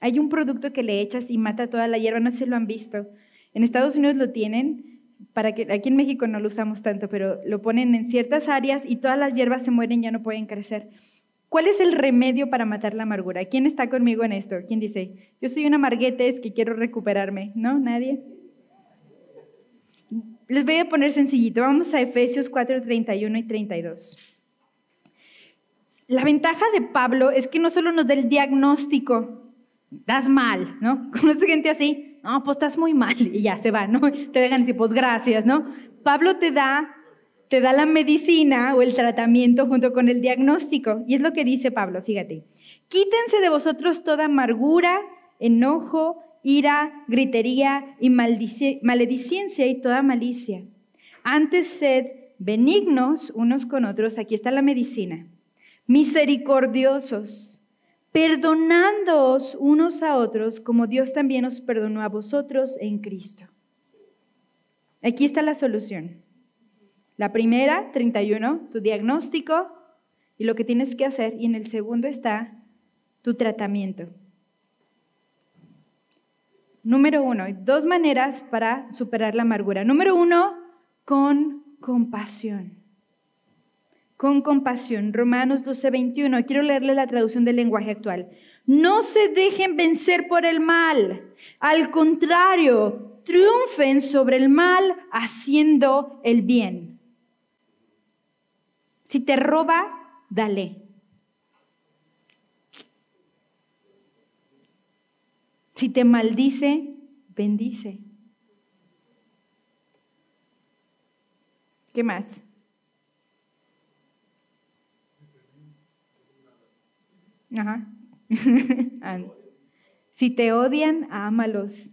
Hay un producto que le echas y mata toda la hierba, no sé si lo han visto. En Estados Unidos lo tienen, para que aquí en México no lo usamos tanto, pero lo ponen en ciertas áreas y todas las hierbas se mueren, ya no pueden crecer. ¿Cuál es el remedio para matar la amargura? ¿Quién está conmigo en esto? ¿Quién dice? Yo soy una amarguetes que quiero recuperarme. ¿No? ¿Nadie? Les voy a poner sencillito. Vamos a Efesios 4, 31 y 32. La ventaja de Pablo es que no solo nos da el diagnóstico, das mal, ¿no? (laughs) Conoce gente así, no, pues estás muy mal (laughs) y ya se va, ¿no? (laughs) Te dejan decir, pues gracias, ¿no? Pablo te da, te da la medicina o el tratamiento junto con el diagnóstico. Y es lo que dice Pablo, fíjate. Quítense de vosotros toda amargura, enojo, ira, gritería y maledicencia y toda malicia. Antes sed benignos unos con otros, aquí está la medicina misericordiosos, perdonándoos unos a otros como Dios también os perdonó a vosotros en Cristo. Aquí está la solución. La primera, 31, tu diagnóstico y lo que tienes que hacer. Y en el segundo está tu tratamiento. Número uno, dos maneras para superar la amargura. Número uno, con compasión con compasión. Romanos 12:21. Quiero leerle la traducción del lenguaje actual. No se dejen vencer por el mal. Al contrario, triunfen sobre el mal haciendo el bien. Si te roba, dale. Si te maldice, bendice. ¿Qué más? Ajá. (laughs) si te odian, ámalos.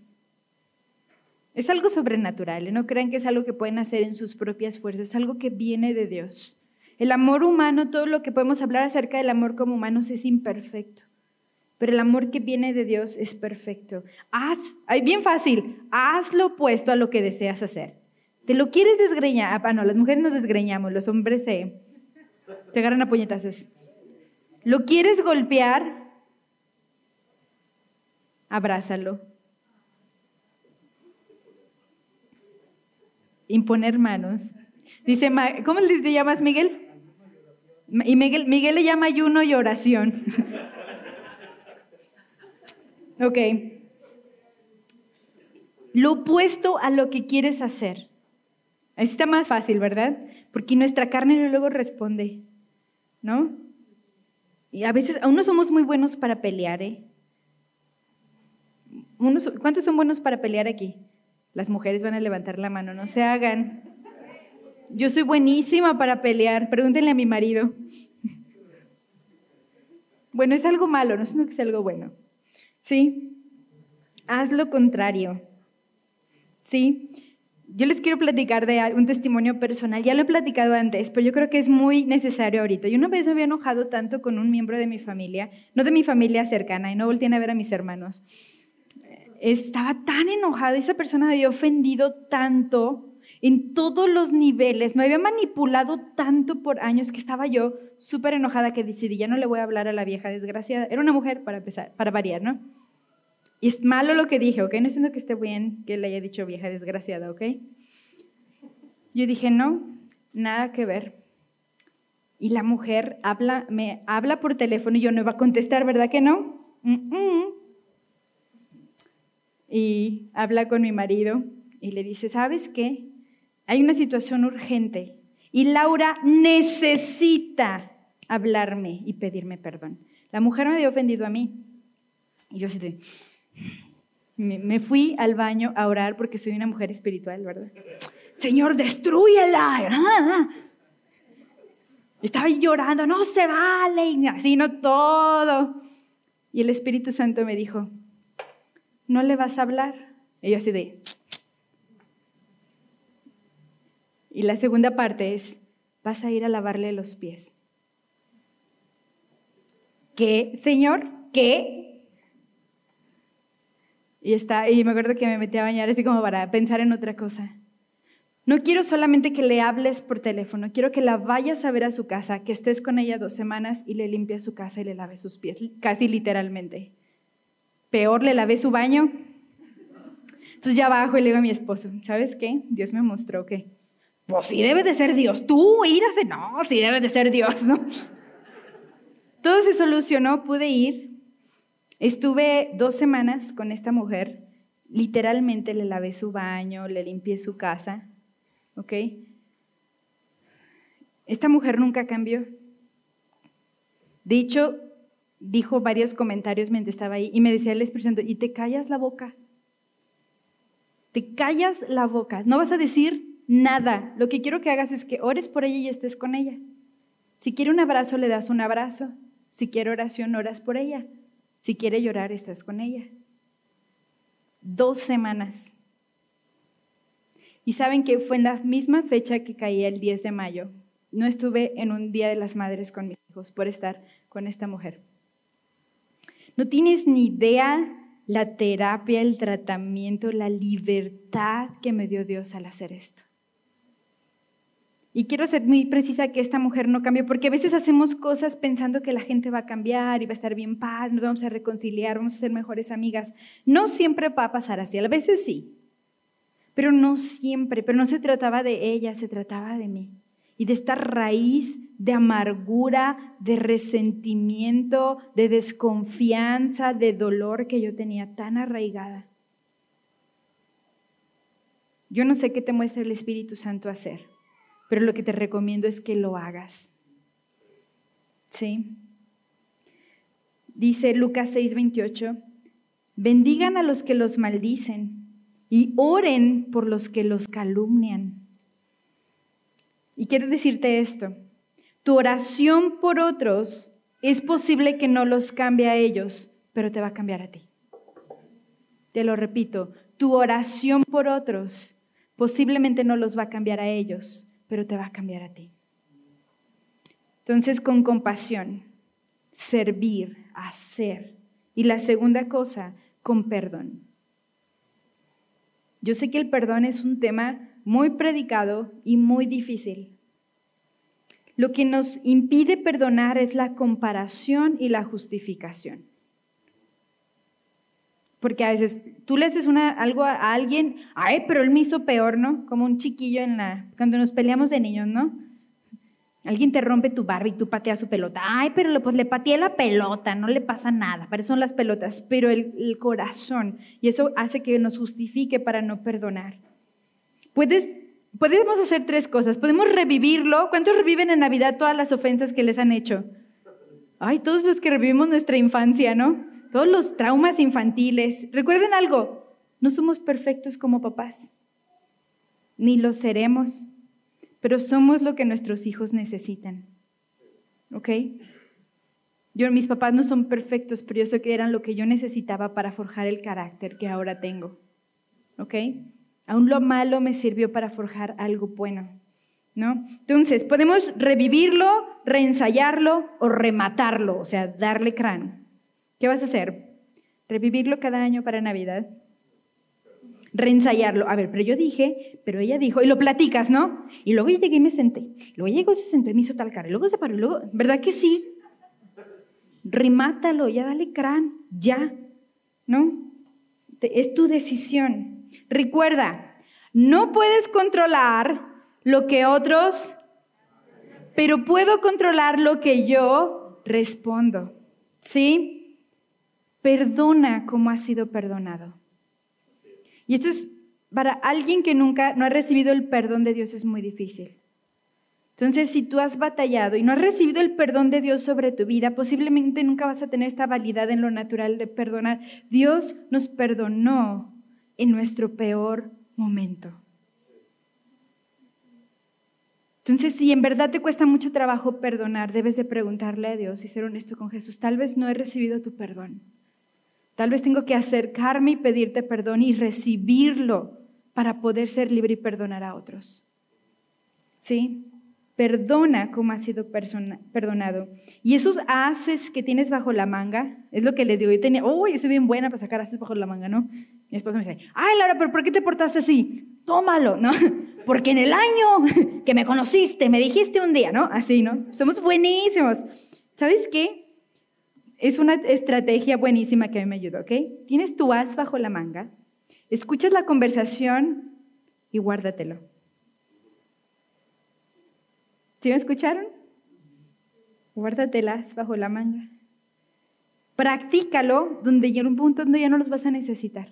Es algo sobrenatural, ¿eh? no crean que es algo que pueden hacer en sus propias fuerzas, es algo que viene de Dios. El amor humano, todo lo que podemos hablar acerca del amor como humanos es imperfecto, pero el amor que viene de Dios es perfecto. Haz, bien fácil, haz lo opuesto a lo que deseas hacer. ¿Te lo quieres desgreñar? Ah, no, las mujeres nos desgreñamos, los hombres se, te agarran a puñetazos. ¿Lo quieres golpear? Abrázalo. Imponer manos. Dice, ¿cómo te llamas, Miguel? Y Miguel, Miguel le llama ayuno y oración. (laughs) ok. Lo opuesto a lo que quieres hacer. Así está más fácil, ¿verdad? Porque nuestra carne luego responde, ¿no? Y a veces, aún no somos muy buenos para pelear, ¿eh? ¿Cuántos son buenos para pelear aquí? Las mujeres van a levantar la mano, no se hagan. Yo soy buenísima para pelear, pregúntenle a mi marido. Bueno, es algo malo, no es que algo bueno. ¿Sí? Haz lo contrario. ¿Sí? Yo les quiero platicar de un testimonio personal. Ya lo he platicado antes, pero yo creo que es muy necesario ahorita. Yo una vez me había enojado tanto con un miembro de mi familia, no de mi familia cercana, y no volteé a ver a mis hermanos. Estaba tan enojada, esa persona me había ofendido tanto en todos los niveles, me había manipulado tanto por años que estaba yo súper enojada que decidí, ya no le voy a hablar a la vieja desgraciada. Era una mujer para empezar, para variar, ¿no? Y es malo lo que dije, ¿ok? No siento que esté bien que le haya dicho vieja desgraciada, ¿ok? Yo dije, no, nada que ver. Y la mujer habla, me habla por teléfono y yo no iba a contestar, ¿verdad que no? y habla con mi marido y le dice, ¿sabes qué? Hay una situación urgente y Laura necesita hablarme y pedirme perdón. La mujer me había ofendido a mí. Y yo así me, fui al baño a orar porque soy una mujer espiritual, ¿verdad? Señor, destruyela. Estaba llorando, no se vale, así no todo. Y el Espíritu Santo me dijo, ¿no le vas a hablar? Y yo así de... Y la segunda parte es, vas a ir a lavarle los pies. ¿Qué, Señor? ¿Qué? Y, está, y me acuerdo que me metí a bañar así como para pensar en otra cosa. No quiero solamente que le hables por teléfono, quiero que la vayas a ver a su casa, que estés con ella dos semanas y le limpies su casa y le laves sus pies, casi literalmente. Peor, le lavé su baño. Entonces ya bajo y le digo a mi esposo, ¿sabes qué? Dios me mostró que, pues sí debe de ser Dios. Tú, írase, no, sí debe de ser Dios, ¿no? Todo se solucionó, pude ir. Estuve dos semanas con esta mujer, literalmente le lavé su baño, le limpié su casa ¿ok? Esta mujer nunca cambió. Dicho, dijo varios comentarios mientras estaba ahí y me decía el Espíritu y te callas la boca. Te callas la boca. No vas a decir nada. Lo que quiero que hagas es que ores por ella y estés con ella. Si quiere un abrazo, le das un abrazo. Si quiere oración, oras por ella. Si quiere llorar, estás con ella. Dos semanas. Y saben que fue en la misma fecha que caía el 10 de mayo. No estuve en un Día de las Madres con mis hijos por estar con esta mujer. No tienes ni idea la terapia, el tratamiento, la libertad que me dio Dios al hacer esto. Y quiero ser muy precisa que esta mujer no cambió, porque a veces hacemos cosas pensando que la gente va a cambiar y va a estar bien paz, nos vamos a reconciliar, vamos a ser mejores amigas. No siempre va a pasar así, a veces sí, pero no siempre, pero no se trataba de ella, se trataba de mí. Y de esta raíz de amargura, de resentimiento, de desconfianza, de dolor que yo tenía tan arraigada. Yo no sé qué te muestra el Espíritu Santo hacer, pero lo que te recomiendo es que lo hagas. ¿Sí? Dice Lucas 6:28, bendigan a los que los maldicen y oren por los que los calumnian. Y quiero decirte esto, tu oración por otros es posible que no los cambie a ellos, pero te va a cambiar a ti. Te lo repito, tu oración por otros posiblemente no los va a cambiar a ellos, pero te va a cambiar a ti. Entonces, con compasión, servir, hacer. Y la segunda cosa, con perdón. Yo sé que el perdón es un tema muy predicado y muy difícil. Lo que nos impide perdonar es la comparación y la justificación. Porque a veces tú le haces una, algo a alguien, ay, pero él me hizo peor, ¿no? Como un chiquillo en la, cuando nos peleamos de niños, ¿no? Alguien te rompe tu barba y tú pateas su pelota. Ay, pero pues le pateé la pelota, no le pasa nada. Pero son las pelotas, pero el, el corazón. Y eso hace que nos justifique para no perdonar. Puedes, podemos hacer tres cosas. Podemos revivirlo. ¿Cuántos reviven en Navidad todas las ofensas que les han hecho? Ay, todos los que revivimos nuestra infancia, ¿no? Todos los traumas infantiles. Recuerden algo, no somos perfectos como papás, ni lo seremos pero somos lo que nuestros hijos necesitan. ¿Ok? Yo, mis papás no son perfectos, pero yo sé que eran lo que yo necesitaba para forjar el carácter que ahora tengo. ¿Ok? Aún lo malo me sirvió para forjar algo bueno. ¿No? Entonces, podemos revivirlo, reensayarlo o rematarlo, o sea, darle crán. ¿Qué vas a hacer? ¿Revivirlo cada año para Navidad? reensayarlo. A ver, pero yo dije, pero ella dijo, y lo platicas, ¿no? Y luego yo llegué y me senté. Luego llegó y se sentó y me hizo tal cara. Y luego se paró. Y luego, ¿verdad que sí? Remátalo, ya dale crán, ya, ¿no? Es tu decisión. Recuerda, no puedes controlar lo que otros, pero puedo controlar lo que yo respondo. ¿Sí? Perdona como has sido perdonado. Y esto es para alguien que nunca no ha recibido el perdón de Dios es muy difícil. Entonces, si tú has batallado y no has recibido el perdón de Dios sobre tu vida, posiblemente nunca vas a tener esta validad en lo natural de perdonar. Dios nos perdonó en nuestro peor momento. Entonces, si en verdad te cuesta mucho trabajo perdonar, debes de preguntarle a Dios y ser honesto con Jesús. Tal vez no he recibido tu perdón. Tal vez tengo que acercarme y pedirte perdón y recibirlo para poder ser libre y perdonar a otros. ¿Sí? Perdona como has sido perdonado. Y esos haces que tienes bajo la manga, es lo que les digo. Yo tenía, uy, yo soy bien buena para sacar haces bajo la manga, ¿no? Mi esposo me dice, ay, Laura, pero ¿por qué te portaste así? Tómalo, ¿no? (laughs) Porque en el año (laughs) que me conociste, me dijiste un día, ¿no? Así, ¿no? Somos buenísimos. ¿Sabes qué? Es una estrategia buenísima que a mí me ayudó, ¿ok? Tienes tu as bajo la manga, escuchas la conversación y guárdatelo. ¿Sí me escucharon? Guárdatelas bajo la manga. Practícalo donde llega un punto donde ya no los vas a necesitar.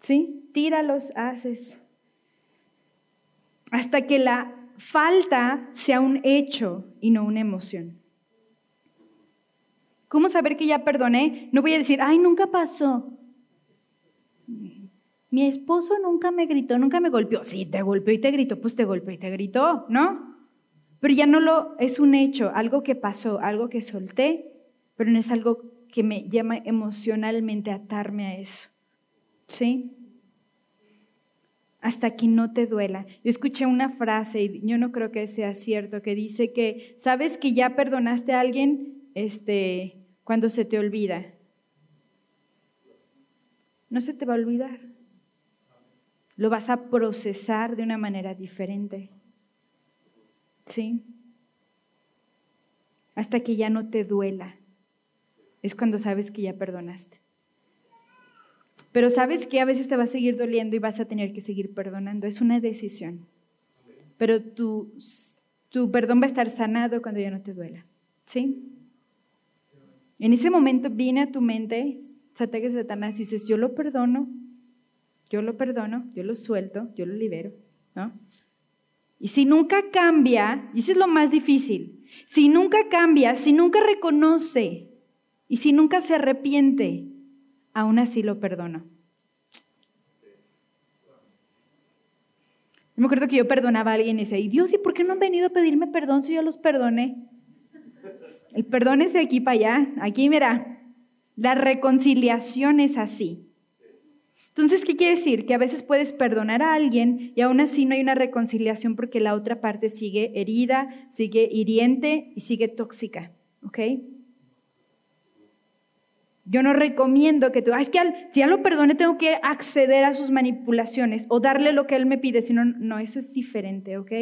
¿Sí? Tíralos, haces. Hasta que la falta sea un hecho y no una emoción. ¿Cómo saber que ya perdoné? No voy a decir, ay, nunca pasó. Mi esposo nunca me gritó, nunca me golpeó. Sí, te golpeó y te gritó, pues te golpeó y te gritó, ¿no? Pero ya no lo es un hecho, algo que pasó, algo que solté, pero no es algo que me llama emocionalmente a atarme a eso. ¿Sí? Hasta que no te duela. Yo escuché una frase y yo no creo que sea cierto que dice que sabes que ya perdonaste a alguien este cuando se te olvida. No se te va a olvidar. Lo vas a procesar de una manera diferente. ¿sí? Hasta que ya no te duela. Es cuando sabes que ya perdonaste. Pero sabes que a veces te va a seguir doliendo y vas a tener que seguir perdonando. Es una decisión. Pero tu, tu perdón va a estar sanado cuando ya no te duela. ¿Sí? En ese momento viene a tu mente Satanás y Satanás y dices, yo lo perdono, yo lo perdono, yo lo suelto, yo lo libero. ¿no? Y si nunca cambia, y eso es lo más difícil, si nunca cambia, si nunca reconoce y si nunca se arrepiente, aún así lo perdono. Yo me acuerdo que yo perdonaba a alguien y decía, y Dios, ¿y por qué no han venido a pedirme perdón si yo los perdoné? El perdón es de aquí para allá. Aquí, mira, la reconciliación es así. Entonces, ¿qué quiere decir? Que a veces puedes perdonar a alguien y aún así no hay una reconciliación porque la otra parte sigue herida, sigue hiriente y sigue tóxica. ¿Ok? Yo no recomiendo que tú, es que si ya lo perdone tengo que acceder a sus manipulaciones o darle lo que él me pide, sino, no, eso es diferente, ¿ok?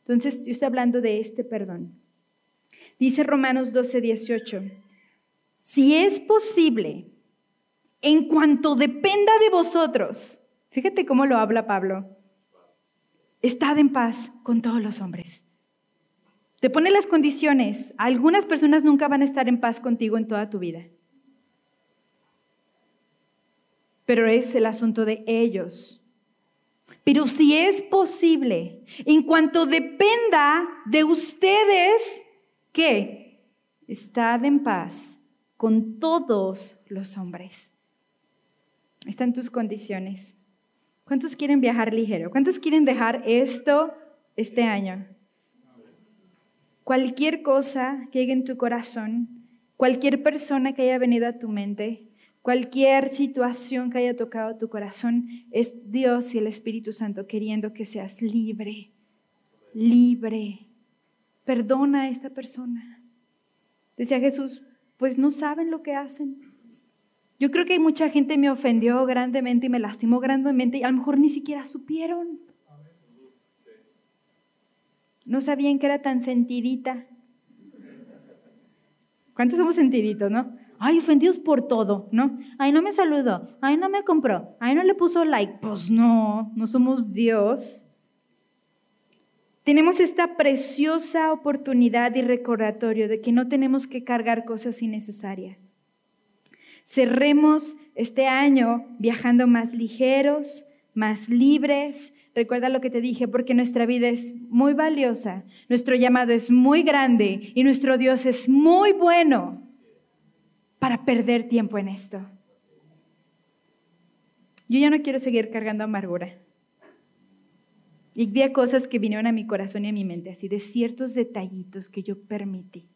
Entonces, yo estoy hablando de este perdón. Dice Romanos 12, 18, si es posible, en cuanto dependa de vosotros. Fíjate cómo lo habla Pablo. Estad en paz con todos los hombres. Te pone las condiciones. Algunas personas nunca van a estar en paz contigo en toda tu vida. Pero es el asunto de ellos. Pero si es posible, en cuanto dependa de ustedes, ¿qué? Estad en paz con todos los hombres. Están tus condiciones. ¿Cuántos quieren viajar ligero? ¿Cuántos quieren dejar esto este año? Cualquier cosa que llegue en tu corazón, cualquier persona que haya venido a tu mente, cualquier situación que haya tocado tu corazón, es Dios y el Espíritu Santo queriendo que seas libre, libre. Perdona a esta persona. Decía Jesús, pues no saben lo que hacen. Yo creo que mucha gente me ofendió grandemente y me lastimó grandemente y a lo mejor ni siquiera supieron. No sabían que era tan sentidita. ¿Cuántos somos sentiditos, no? Ay, ofendidos por todo, ¿no? Ay, no me saludó. Ay, no me compró. Ay, no le puso like. Pues no, no somos Dios. Tenemos esta preciosa oportunidad y recordatorio de que no tenemos que cargar cosas innecesarias. Cerremos este año viajando más ligeros, más libres. Recuerda lo que te dije, porque nuestra vida es muy valiosa, nuestro llamado es muy grande y nuestro Dios es muy bueno para perder tiempo en esto. Yo ya no quiero seguir cargando amargura. Y vi cosas que vinieron a mi corazón y a mi mente, así de ciertos detallitos que yo permití.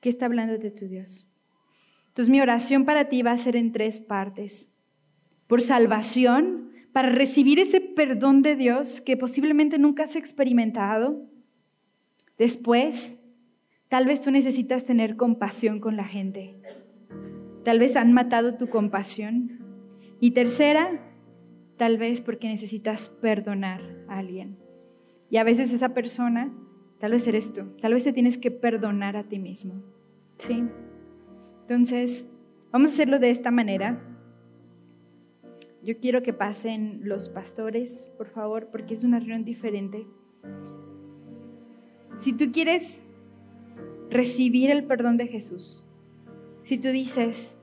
¿Qué está hablando de tu Dios? Entonces mi oración para ti va a ser en tres partes. Por salvación, para recibir ese perdón de Dios que posiblemente nunca has experimentado. Después, tal vez tú necesitas tener compasión con la gente. Tal vez han matado tu compasión. Y tercera, tal vez porque necesitas perdonar a alguien. Y a veces esa persona, tal vez eres tú, tal vez te tienes que perdonar a ti mismo. ¿Sí? Entonces, vamos a hacerlo de esta manera. Yo quiero que pasen los pastores, por favor, porque es una reunión diferente. Si tú quieres recibir el perdón de Jesús, si tú dices,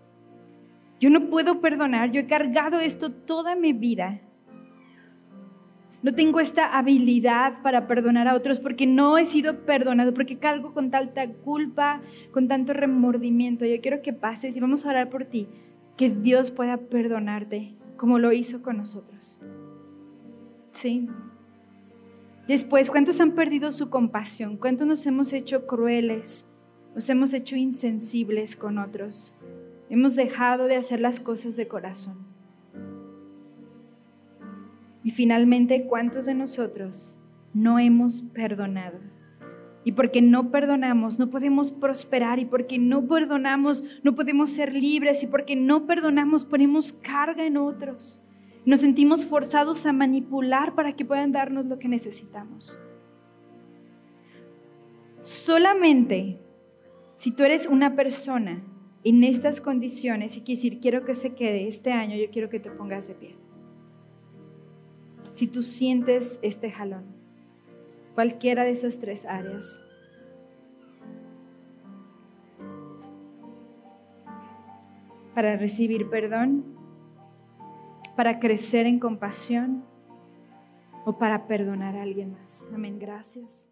yo no puedo perdonar, yo he cargado esto toda mi vida. No tengo esta habilidad para perdonar a otros porque no he sido perdonado, porque cargo con tanta culpa, con tanto remordimiento. Yo quiero que pases y vamos a orar por ti, que Dios pueda perdonarte como lo hizo con nosotros. ¿Sí? Después, ¿cuántos han perdido su compasión? ¿Cuántos nos hemos hecho crueles? Nos hemos hecho insensibles con otros. Hemos dejado de hacer las cosas de corazón. Y finalmente, ¿cuántos de nosotros no hemos perdonado? Y porque no perdonamos, no podemos prosperar. Y porque no perdonamos, no podemos ser libres. Y porque no perdonamos, ponemos carga en otros. Nos sentimos forzados a manipular para que puedan darnos lo que necesitamos. Solamente si tú eres una persona en estas condiciones y decir, quiero que se quede este año, yo quiero que te pongas de pie. Si tú sientes este jalón, cualquiera de esas tres áreas, para recibir perdón, para crecer en compasión o para perdonar a alguien más. Amén, gracias.